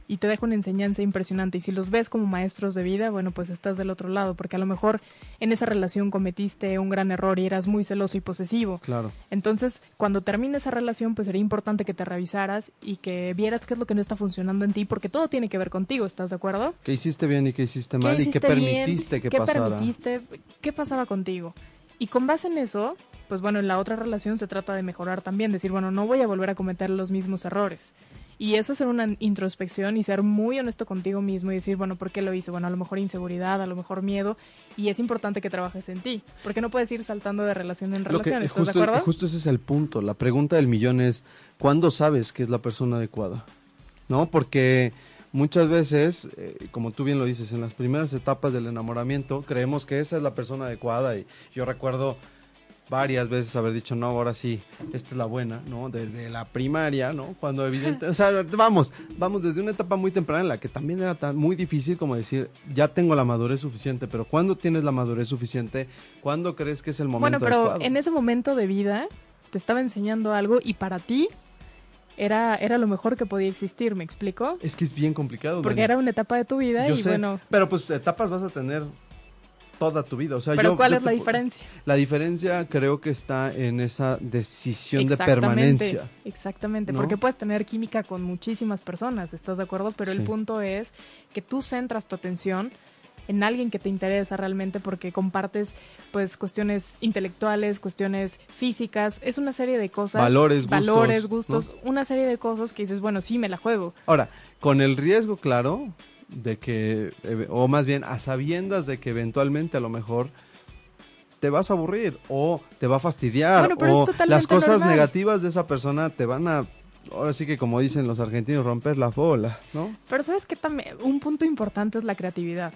y te deja una enseñanza impresionante. Y si los ves como maestros de vida, bueno, pues estás del otro lado, porque a lo mejor en esa relación cometiste un gran error y eras muy celoso y posesivo. Claro. Entonces, cuando termine esa relación, pues sería importante que te revisaras y que vieras qué es lo que no está funcionando en ti, porque todo tiene que ver contigo, ¿estás de acuerdo? ¿Qué hiciste bien y qué hiciste mal y qué permitiste que ¿Qué pasara? permitiste? ¿Qué pasaba contigo? Y con base en eso, pues bueno, en la otra relación se trata de mejorar también, decir, bueno, no voy a volver a cometer los mismos errores Y eso es hacer una introspección y ser muy honesto contigo mismo y decir, bueno, ¿por qué lo hice? Bueno, a lo mejor inseguridad, a lo mejor miedo. Y es importante que trabajes en ti. Porque no puedes ir saltando de relación en relación. ¿Estás justo, de acuerdo? Justo ese es el punto. La pregunta del millón es, ¿cuándo sabes que es la persona adecuada? ¿No? Porque muchas veces, eh, como tú bien lo dices, en las primeras etapas del enamoramiento creemos que esa es la persona adecuada. Y yo recuerdo varias veces haber dicho, no, ahora sí, esta es la buena, ¿no? Desde la primaria, ¿no? Cuando evidente, o sea, vamos, vamos desde una etapa muy temprana en la que también era tan muy difícil como decir, ya tengo la madurez suficiente, pero ¿cuándo tienes la madurez suficiente? ¿Cuándo crees que es el momento Bueno, pero en ese momento de vida te estaba enseñando algo y para ti era, era lo mejor que podía existir, ¿me explico? Es que es bien complicado. Porque era una etapa de tu vida y bueno... Pero pues etapas vas a tener toda tu vida. O sea, Pero ¿cuál es la diferencia? La diferencia creo que está en esa decisión de permanencia. Exactamente, porque puedes tener química con muchísimas personas, ¿estás de acuerdo? Pero el punto es que tú centras tu atención en alguien que te interesa realmente porque compartes pues cuestiones intelectuales, cuestiones físicas, es una serie de cosas, valores, valores, gustos, una serie de cosas que dices, bueno, sí, me la juego. Ahora, con el riesgo claro de que, eh, o más bien a sabiendas de que eventualmente a lo mejor te vas a aburrir o te va a fastidiar o las cosas negativas de esa persona te van a ahora sí que como dicen los argentinos romper la bola, ¿no? Pero sabes que también un punto importante es la creatividad.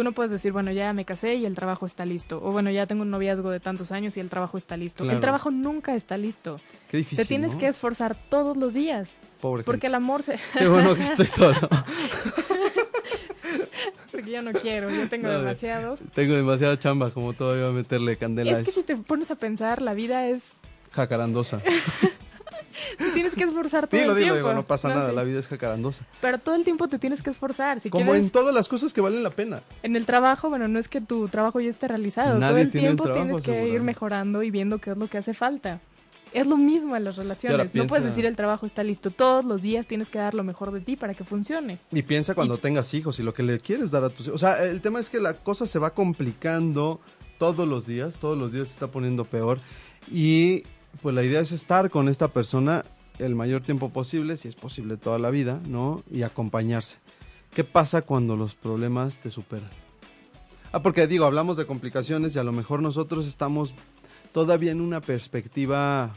Tú no puedes decir, bueno, ya me casé y el trabajo está listo. O bueno, ya tengo un noviazgo de tantos años y el trabajo está listo. El trabajo nunca está listo. Qué difícil. Te tienes que esforzar todos los días. Pobre Porque el amor se. Qué bueno que estoy solo. Porque yo no quiero, yo tengo demasiado. Tengo demasiada chamba, como todavía meterle candela. Es que si te pones a pensar, la vida es. Jacarandosa. tienes que esforzar todo el tiempo. Digo, no pasa nada, la vida es jacarandosa. Pero todo el tiempo te tienes que esforzar. Si Como en todas las cosas que valen la pena. En el trabajo, bueno, no es que tu trabajo ya esté realizado. todo el tiempo tienes que ir mejorando y viendo qué es lo que hace falta. Es lo mismo en las relaciones. No puedes decir el trabajo está listo. Todos los días tienes que dar lo mejor de ti para que funcione. Y piensa cuando tengas hijos y lo que le quieres dar a tus hijos. O sea, el tema es que la cosa se va complicando todos los días. Todos los días se está poniendo peor. Y pues la idea es estar con esta persona el mayor tiempo posible, si es posible toda la vida, ¿no? Y acompañarse. ¿Qué pasa cuando los problemas te superan? Ah, porque digo, hablamos de complicaciones y a lo mejor nosotros estamos todavía en una perspectiva,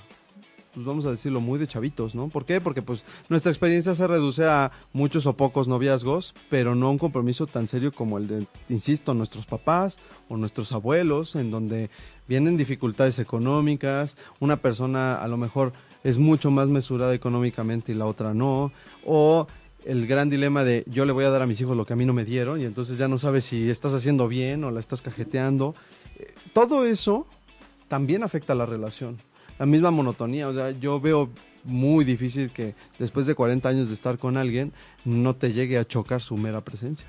pues vamos a decirlo, muy de chavitos, ¿no? ¿Por qué? Porque pues nuestra experiencia se reduce a muchos o pocos noviazgos, pero no a un compromiso tan serio como el de, insisto, nuestros papás o nuestros abuelos, en donde vienen dificultades económicas, una persona a lo mejor es mucho más mesurada económicamente y la otra no, o el gran dilema de yo le voy a dar a mis hijos lo que a mí no me dieron y entonces ya no sabes si estás haciendo bien o la estás cajeteando. Eh, todo eso también afecta a la relación. La misma monotonía, o sea, yo veo muy difícil que después de 40 años de estar con alguien no te llegue a chocar su mera presencia.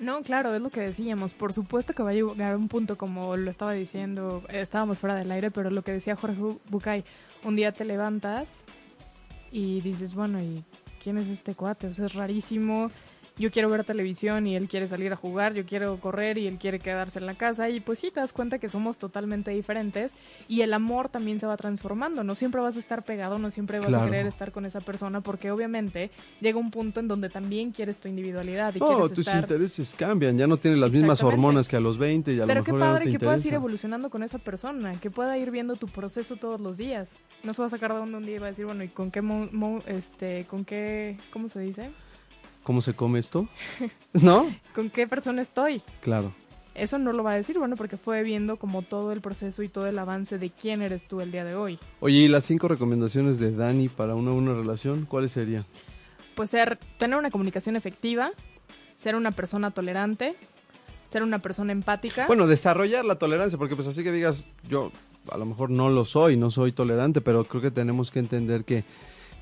No, claro, es lo que decíamos. Por supuesto que va a llegar un punto, como lo estaba diciendo, estábamos fuera del aire, pero lo que decía Jorge Bucay, un día te levantas y dices, bueno, ¿y quién es este cuate? O sea, es rarísimo yo quiero ver televisión y él quiere salir a jugar, yo quiero correr y él quiere quedarse en la casa. Y pues sí te das cuenta que somos totalmente diferentes y el amor también se va transformando, no siempre vas a estar pegado, no siempre vas a querer estar con esa persona porque obviamente llega un punto en donde también quieres tu individualidad y oh, tus intereses cambian, ya no tienes las mismas hormonas que a los 20 y a Pero lo mejor qué padre que puedas ir evolucionando con esa persona, que pueda ir viendo tu proceso todos los días. No se va a sacar de un día y va a decir, bueno, ¿y con qué este con qué cómo se dice? ¿Cómo se come esto? ¿No? ¿Con qué persona estoy? Claro. Eso no lo va a decir, bueno, porque fue viendo como todo el proceso y todo el avance de quién eres tú el día de hoy. Oye, ¿y las cinco recomendaciones de Dani para una buena relación, cuáles serían? Pues ser, tener una comunicación efectiva, ser una persona tolerante, ser una persona empática. Bueno, desarrollar la tolerancia, porque pues así que digas, yo a lo mejor no lo soy, no soy tolerante, pero creo que tenemos que entender que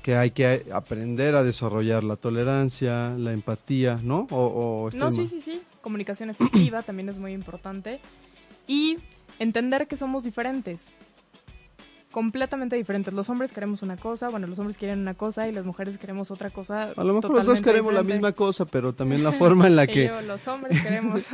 que hay que aprender a desarrollar la tolerancia, la empatía, ¿no? O, no, sí, sí, sí. Comunicación efectiva también es muy importante. Y entender que somos diferentes. Completamente diferentes. Los hombres queremos una cosa, bueno, los hombres quieren una cosa y las mujeres queremos otra cosa. A lo mejor los dos queremos la misma cosa, pero también la forma en la que... los hombres queremos.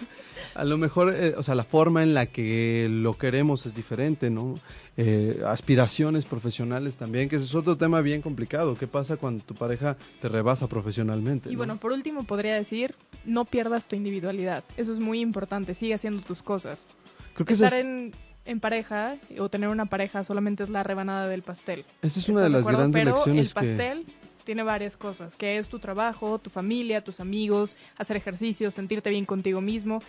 a lo mejor, eh, o sea, la forma en la que lo queremos es diferente, ¿no? Eh, aspiraciones profesionales también, que ese es otro tema bien complicado. ¿Qué pasa cuando tu pareja te rebasa profesionalmente? Y bueno, por último podría decir, no pierdas tu individualidad. Eso es muy importante, sigue haciendo tus cosas. Creo que Estar en en pareja o tener una pareja solamente es la rebanada del pastel. Esa es una de las grandes Pero lecciones el pastel tiene varias cosas, que es tu trabajo, tu familia, tus amigos, hacer ejercicio, sentirte bien contigo mismo.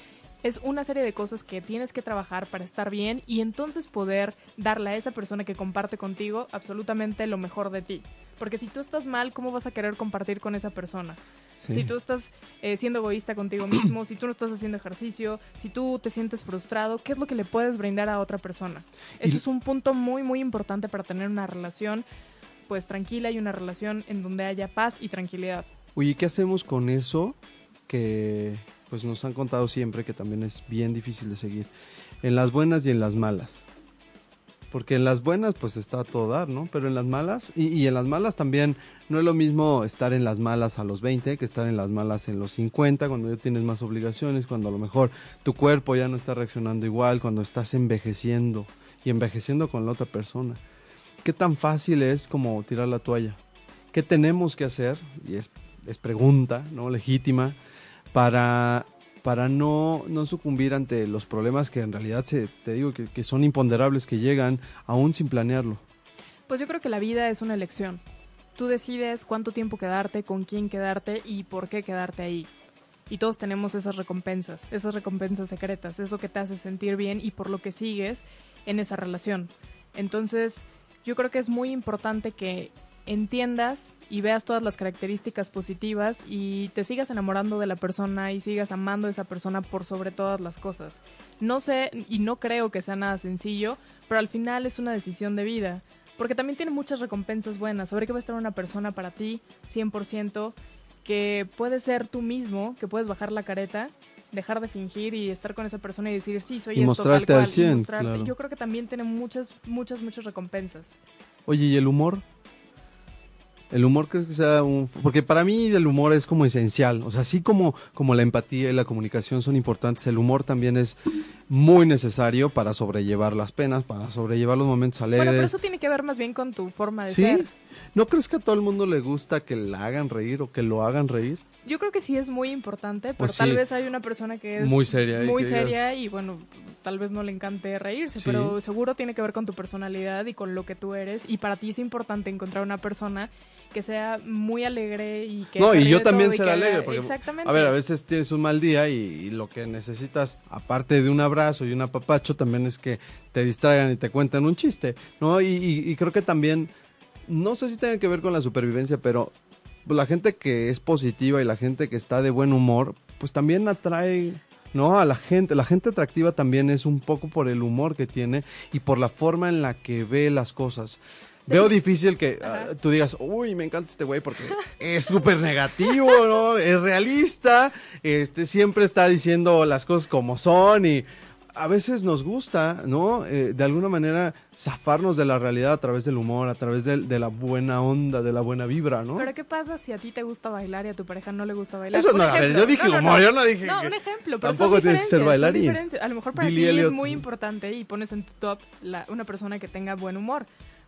Es una serie de cosas que tienes que trabajar para estar bien y entonces poder darle a esa persona que comparte contigo absolutamente lo mejor de ti. Porque si tú estás mal, ¿cómo vas a querer compartir con esa persona? Si tú estás eh, siendo egoísta contigo mismo, si tú no estás haciendo ejercicio, si tú te sientes frustrado, ¿qué es lo que le puedes brindar a otra persona? Eso es un punto muy, muy importante para tener una relación pues tranquila y una relación en donde haya paz y tranquilidad. Oye, ¿qué hacemos con eso que pues nos han contado siempre que también es bien difícil de seguir? En las buenas y en las malas. Porque en las buenas pues está a todo dar, ¿no? Pero en las malas, y, en las malas también no es lo mismo estar en las malas a los 20 que estar en las malas en los 50, cuando ya tienes más obligaciones, cuando a lo mejor tu cuerpo ya no está reaccionando igual, cuando estás envejeciendo y envejeciendo con la otra persona. ¿Qué tan fácil es como tirar la toalla? ¿Qué tenemos que hacer? Y es, es pregunta, ¿no? Legítima, para para no, no sucumbir ante los problemas que en realidad se, te digo que, que son imponderables, que llegan aún sin planearlo. Pues yo creo que la vida es una elección. Tú decides cuánto tiempo quedarte, con quién quedarte y por qué quedarte ahí. Y todos tenemos esas recompensas, esas recompensas secretas, eso que te hace sentir bien y por lo que sigues en esa relación. Entonces, yo creo que es muy importante que entiendas y veas todas las características positivas y te sigas enamorando de la persona y sigas amando a esa persona por sobre todas las cosas. No sé y no creo que sea nada sencillo, pero al final es una decisión de vida, porque también tiene muchas recompensas buenas. Saber que va a estar una persona para ti 100%, que puedes ser tú mismo, que puedes bajar la careta, dejar de fingir y estar con esa persona y decir, sí, soy esto, tal cual, y mostrarte. Yo creo que también tiene muchas, muchas, muchas recompensas. Oye, ¿y el humor? El humor creo que sea un... Porque para mí el humor es como esencial. O sea, así como, como la empatía y la comunicación son importantes, el humor también es muy necesario para sobrellevar las penas, para sobrellevar los momentos alegres. Bueno, pero eso tiene que ver más bien con tu forma de ¿Sí? ¿No crees que a todo el mundo le gusta que la hagan reír o que lo hagan reír? Yo creo que sí es muy importante, pero pues tal vez hay una persona que es muy seria, muy seria y bueno, tal vez no le encante reírse, pero seguro tiene que ver con tu personalidad y con lo que tú eres y para ti es importante encontrar una persona que sea muy alegre y que... No, y yo también ser alegre, porque, exactamente. a ver, a veces tienes un mal día y, lo que necesitas, aparte de un abrazo y un apapacho, también es que te distraigan y te cuenten un chiste, ¿no? Y, y creo que también, no sé si tenga que ver con la supervivencia, pero la gente que es positiva y la gente que está de buen humor, pues también atrae ¿no? A la gente, la gente atractiva también es un poco por el humor que tiene y por la forma en la que ve las cosas. Veo difícil que ah, tú digas, uy, me encanta este güey porque es súper negativo, ¿no? Es realista, este, siempre está diciendo las cosas como son y a veces nos gusta, ¿no? Eh, de alguna manera zafarnos de la realidad a través del humor, a través de, la buena onda, de la buena vibra, ¿no? Pero ¿qué pasa si a ti te gusta bailar y a tu pareja no le gusta bailar? Eso no, a ver, yo dije humor, yo no dije No, un ejemplo, pero Tampoco tienes que ser bailarín. A lo mejor para ti es muy importante y pones en tu top una persona que tenga buen humor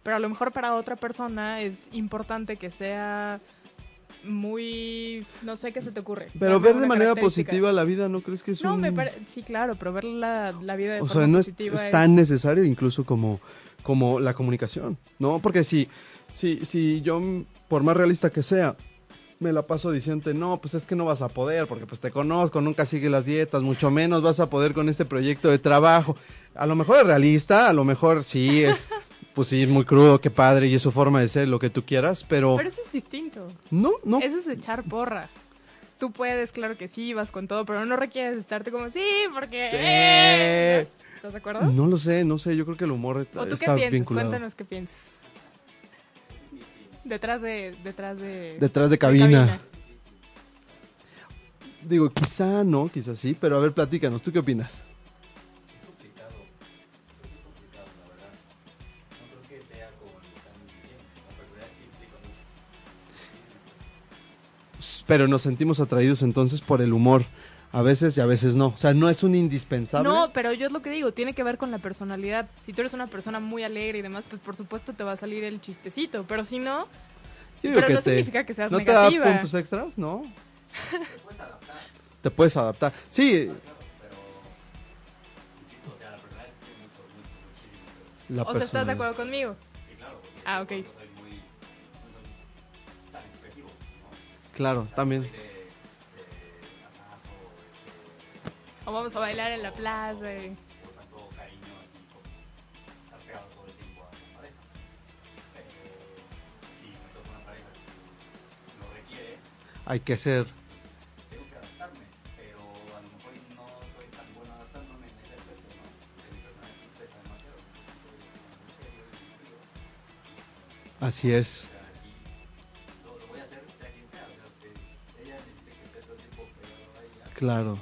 pero a lo mejor para otra persona es importante que sea muy no sé qué se te ocurre. Pero ver de manera positiva la vida no crees que es no me sí claro pero ver la, vida de o sea no es, tan necesario incluso como como la comunicación no porque si si si yo por más realista que sea me la paso diciendo, no, pues es que no vas a poder, porque pues te conozco, nunca sigue las dietas, mucho menos vas a poder con este proyecto de trabajo. A lo mejor es realista, a lo mejor sí es pues sí, muy crudo, qué padre, y es su forma de ser, lo que tú quieras, pero... Pero eso es distinto. No, no. Eso es echar porra. Tú puedes, claro que sí, vas con todo, pero no requieres estarte como, sí, porque... Eh". ¿Estás de acuerdo? No lo sé, no sé, yo creo que el humor está, ¿O tú qué piensas? Cuéntanos qué piensas. Detrás de... Detrás de... Detrás de cabina. Digo, quizá no, quizá sí, pero a ver, platícanos, ¿tú qué opinas? Pero nos sentimos atraídos entonces por el humor. A veces y a veces no. O sea, no es un indispensable. No, pero yo es lo que digo, tiene que ver con la personalidad. Si tú eres una persona muy alegre y demás, pues por supuesto te va a salir el chistecito. Pero si no, pero no significa que seas ¿no negativa. ¿No te da puntos extras? No. te puedes adaptar. Te puedes adaptar. Sí. La o sea, ¿estás de acuerdo conmigo? Sí, claro. Ah, ok. Claro, también. O vamos a bailar en la plaza. Y... Hay que ser. Tengo que Claro.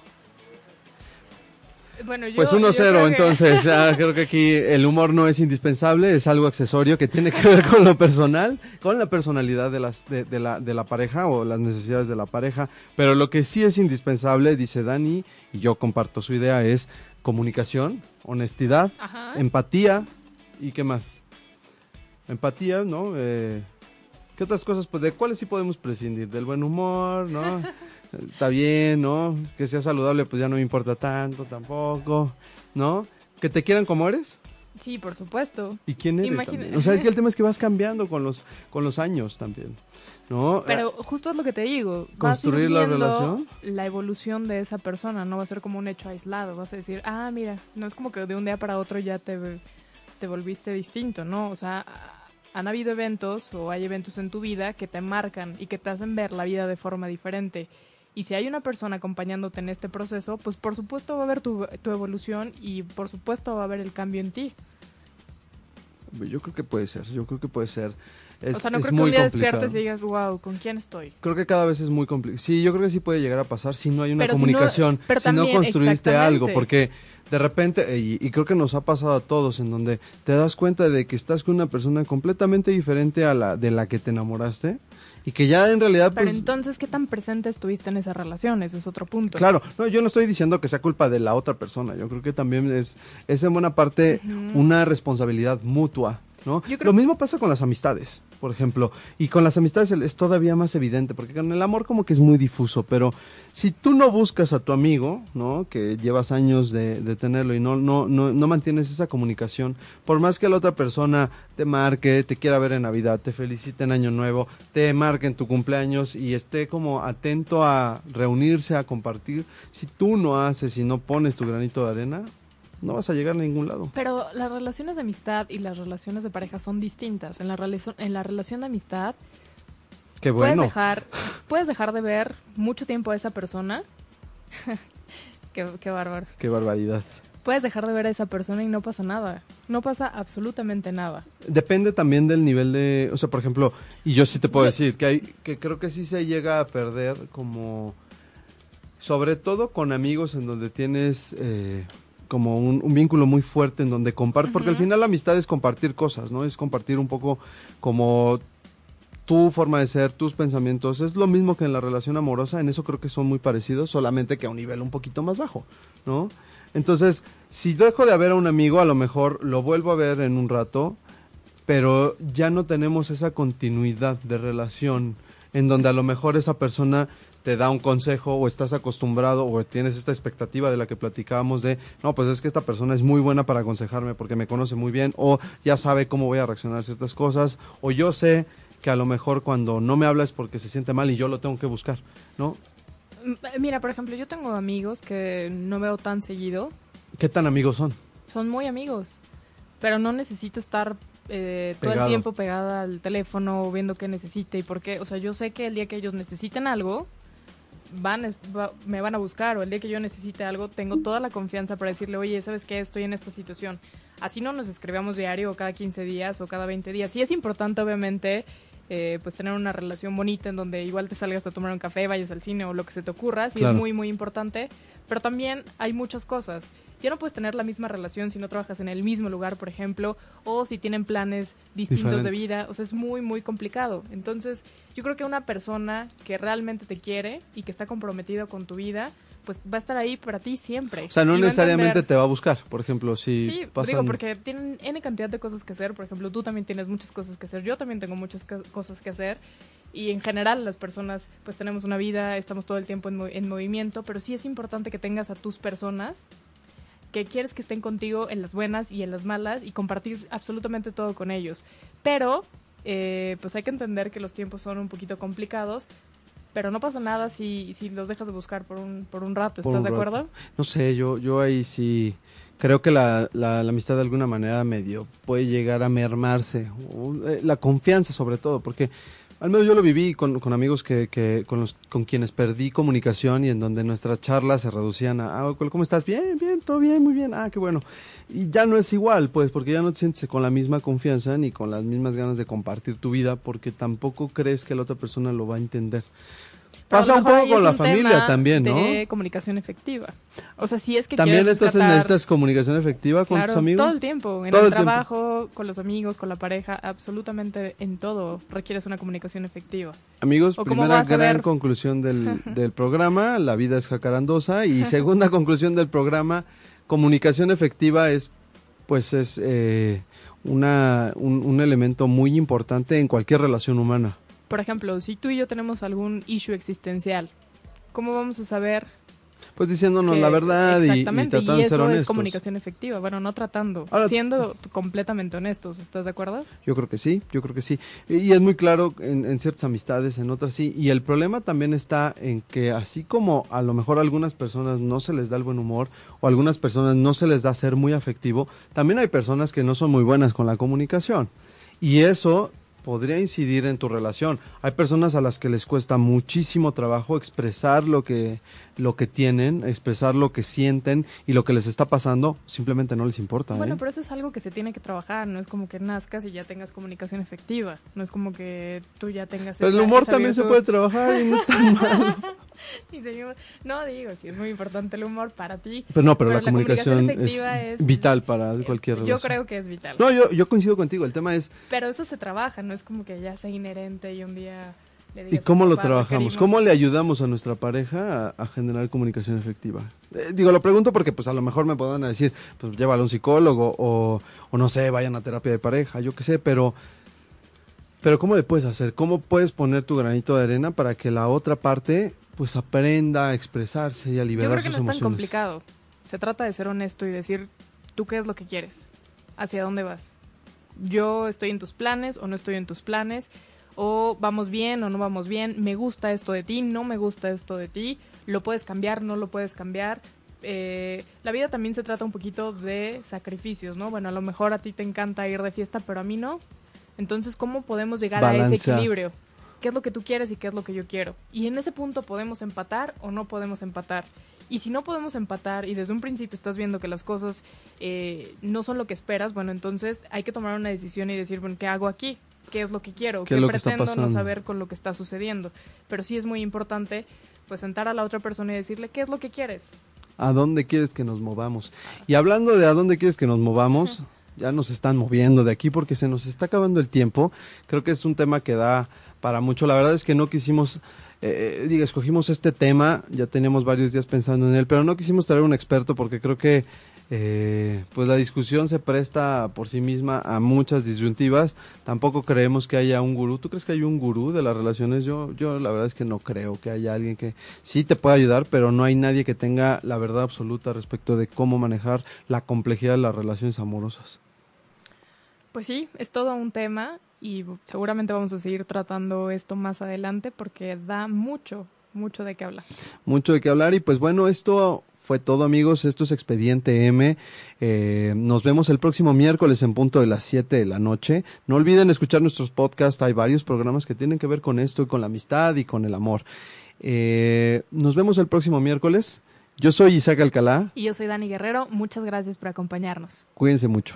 Bueno, yo, pues 1-0, entonces. creo que aquí el humor no es indispensable, es algo accesorio que tiene que ver con lo personal, con la personalidad de, las, de, de, la, de la pareja o las necesidades de la pareja. Pero lo que sí es indispensable, dice Dani, y yo comparto su idea, es comunicación, honestidad, Ajá. empatía y qué más. Empatía, ¿no? Eh, ¿Qué otras cosas? Pues de cuáles sí podemos prescindir, del buen humor, ¿no? está bien, ¿no? Que sea saludable, pues ya no me importa tanto tampoco, ¿no? Que te quieran como eres. Sí, por supuesto. ¿Y quién eres? También? O sea, es que el tema es que vas cambiando con los, con los años también, ¿no? Pero justo es lo que te digo. Construir la relación. La evolución de esa persona no va a ser como un hecho aislado. Vas a decir, ah, mira, no es como que de un día para otro ya te, te volviste distinto, ¿no? O sea, han habido eventos o hay eventos en tu vida que te marcan y que te hacen ver la vida de forma diferente. Y si hay una persona acompañándote en este proceso, pues por supuesto va a haber tu, tu, evolución y por supuesto va a haber el cambio en ti. Yo creo que puede ser, yo creo que puede ser. Es, o sea, no creo que un día despiertes y digas, wow, ¿con quién estoy? Creo que cada vez es muy complicado. Sí, yo creo que sí puede llegar a pasar si no hay una Pero si comunicación, no- pero si no construiste algo, porque de repente, y, y creo que nos ha pasado a todos, en donde te das cuenta de que estás con una persona completamente diferente a la de la que te enamoraste y que ya en realidad Pero pues entonces, ¿qué tan presente estuviste en esa relación? Ese es otro punto. Claro, no, yo no estoy diciendo que sea culpa de la otra persona. Yo creo que también es, es en buena parte una responsabilidad mutua, ¿no? Yo creo- Lo mismo pasa con las amistades, por ejemplo. Y con las amistades es todavía más evidente, porque con el amor como que es muy difuso. Pero si tú no buscas a tu amigo, ¿no? Que llevas años de, de tenerlo y no, no, no, no mantienes esa comunicación, por más que la otra persona te marque, te quiera ver en Navidad, te felicite en Año Nuevo, te marque en tu cumpleaños y esté como atento a reunirse, a compartir, si tú no haces y no pones tu granito de arena, no vas a llegar a ningún lado. Pero las relaciones de amistad y las relaciones de pareja son distintas. En la, relación- en la relación de amistad Qué puedes, bueno. dejar, puedes dejar de ver mucho tiempo a esa persona. qué, qué bárbaro. Qué barbaridad. Puedes dejar de ver a esa persona y no pasa nada. No pasa absolutamente nada. Depende también del nivel de, o sea, por ejemplo, y yo sí te puedo decir que hay, que creo que sí se llega a perder como, sobre todo con amigos en donde tienes eh, como un, un vínculo muy fuerte en donde compartes, porque al final la amistad es compartir cosas, ¿no? Es compartir un poco como tu forma de ser, tus pensamientos. Es lo mismo que en la relación amorosa, en eso creo que son muy parecidos, solamente que a un nivel un poquito más bajo, ¿no? Entonces, si dejo de ver a un amigo, a lo mejor lo vuelvo a ver en un rato, pero ya no tenemos esa continuidad de relación en donde a lo mejor esa persona te da un consejo o estás acostumbrado o tienes esta expectativa de la que platicábamos de, no, pues es que esta persona es muy buena para aconsejarme porque me conoce muy bien o ya sabe cómo voy a reaccionar a ciertas cosas o yo sé que a lo mejor cuando no me habla es porque se siente mal y yo lo tengo que buscar, ¿no? M- Mira, por ejemplo, yo tengo amigos que no veo tan seguido. ¿Qué tan amigos son? Son muy amigos. Pero no necesito estar eh, todo el tiempo pegada al teléfono viendo qué necesite y por qué. O sea, yo sé que el día que ellos necesiten algo, van, va- me van a buscar. O el día que yo necesite algo, tengo toda la confianza para decirle, oye, ¿sabes qué? Estoy en esta situación. Así no nos escribamos diario o cada 15 días o cada 20 días. Sí es importante, obviamente, eh, pues tener una relación bonita en donde igual te salgas a tomar un café, vayas al cine o lo que se te ocurra. Sí Claro. es muy, muy importante. Pero también hay muchas cosas. Ya no puedes tener la misma relación si no trabajas en el mismo lugar, por ejemplo, o si tienen planes distintos de vida. O sea, es muy, muy complicado. Entonces, yo creo que una persona que realmente te quiere y que está comprometido con tu vida, pues va a estar ahí para ti siempre. O sea, no necesariamente te va a buscar, por ejemplo, si Sí, digo, porque tienen N cantidad de cosas que hacer, por ejemplo, tú también tienes muchas cosas que hacer, yo también tengo muchas cosas que hacer, y en general las personas pues tenemos una vida, estamos todo el tiempo en, en movimiento, pero sí es importante que tengas a tus personas que quieres que estén contigo en las buenas y en las malas y compartir absolutamente todo con ellos. Pero, eh, pues hay que entender que los tiempos son un poquito complicados, pero no pasa nada si, si los dejas de buscar por un, por un rato, ¿estás de acuerdo? No sé, yo, yo ahí sí creo que la, la, amistad de alguna manera medio puede llegar a mermarse, eh, la confianza sobre todo, porque al menos yo lo viví con, con amigos que, que con, los, con quienes perdí comunicación y en donde nuestras charlas se reducían a, ah, ¿cómo estás? Bien, bien, todo bien, muy bien, ah, qué bueno. Y ya no es igual, pues, porque ya no te sientes con la misma confianza ni con las mismas ganas de compartir tu vida, porque tampoco crees que la otra persona lo va a entender. Pasa un poco con la familia también, ¿no? De comunicación efectiva. O sea, si es que también estás necesitas comunicación efectiva con tus amigos. Todo el tiempo, en el, trabajo, con los amigos, con la pareja, absolutamente en todo requieres una comunicación efectiva. Amigos, primera gran conclusión del, del programa, la vida es jacarandosa y segunda conclusión del programa, comunicación efectiva es, pues es eh, una, un elemento muy importante en cualquier relación humana por ejemplo, si tú y yo tenemos algún issue existencial, ¿cómo vamos a saber? Pues diciéndonos la verdad y, y tratando y eso de ser es comunicación efectiva. Bueno, no tratando, siendo completamente honestos. ¿Estás de acuerdo? Yo creo que sí, yo creo que sí. Y, es muy claro en, ciertas amistades, en otras sí. Y el problema también está en que así como a lo mejor a algunas personas no se les da el buen humor o a algunas personas no se les da ser muy afectivo, también hay personas que no son muy buenas con la comunicación. Y eso podría incidir en tu relación. Hay personas a las que les cuesta muchísimo trabajo expresar lo que, lo que tienen, expresar lo que sienten y lo que les está pasando, simplemente no les importa. Bueno, ¿eh? pero eso es algo que se tiene que trabajar, no es como que nazcas y ya tengas comunicación efectiva, no es como que tú ya tengas... Pero el humor también se puede trabajar y no está mal. no digo, sí es muy importante el humor para ti. Pero no, pero, la, comunicación, es, vital para cualquier relación. Yo creo que es vital. No, yo, yo coincido contigo, el tema es... Pero eso se trabaja, no es como que ya sea inherente y un día... Le ¿Y cómo lo trabajamos? ¿Cómo le ayudamos a nuestra pareja a, generar comunicación efectiva? Eh, digo, lo pregunto porque pues a lo mejor me puedan decir, pues llévalo a un psicólogo o, o no sé, vayan a terapia de pareja, yo qué sé, pero... Pero ¿cómo le puedes hacer? ¿Cómo puedes poner tu granito de arena para que la otra parte pues aprenda a expresarse y a liberar Yo creo que no es tan complicado. Se trata de ser honesto y decir, ¿tú qué es lo que quieres? ¿Hacia dónde vas? Yo estoy en tus planes o no estoy en tus planes, o vamos bien o no vamos bien, me gusta esto de ti, no me gusta esto de ti, lo puedes cambiar, no lo puedes cambiar. Eh, la vida también se trata un poquito de sacrificios, ¿no? Bueno, a lo mejor a ti te encanta ir de fiesta, pero a mí no. Entonces, ¿cómo podemos llegar a ese equilibrio? ¿Qué es lo que tú quieres y qué es lo que yo quiero? Y en ese punto podemos empatar o no podemos empatar. Y si no podemos empatar y desde un principio estás viendo que las cosas eh, no son lo que esperas, bueno, entonces hay que tomar una decisión y decir, bueno, ¿qué hago aquí? ¿Qué es lo que quiero? ¿Qué, pretendo no saber con lo que está sucediendo? Pero sí es muy importante pues sentar a la otra persona y decirle, ¿qué es lo que quieres? ¿A dónde quieres que nos movamos? Y hablando de a dónde quieres que nos movamos, ya nos están moviendo de aquí porque se nos está acabando el tiempo. Creo que es un tema que da para mucho. La verdad es que no quisimos eh, diga, escogimos este tema, ya teníamos varios días pensando en él, pero no quisimos traer un experto porque creo que eh, pues la discusión se presta por sí misma a muchas disyuntivas. Tampoco creemos que haya un gurú. ¿Tú crees que hay un gurú de las relaciones? Yo, yo la verdad es que no creo que haya alguien que sí te pueda ayudar, pero no hay nadie que tenga la verdad absoluta respecto de cómo manejar la complejidad de las relaciones amorosas. Pues sí, es todo un tema y seguramente vamos a seguir tratando esto más adelante porque da mucho, mucho de qué hablar. Mucho de qué hablar y pues bueno, esto fue todo amigos, esto es Expediente M. Eh, nos vemos el próximo miércoles en punto de las 7 de la noche. No olviden escuchar nuestros podcasts, hay varios programas que tienen que ver con esto y con la amistad y con el amor. Eh, nos vemos el próximo miércoles. Yo soy Isaac Alcalá. Y yo soy Dani Guerrero. Muchas gracias por acompañarnos. Cuídense mucho.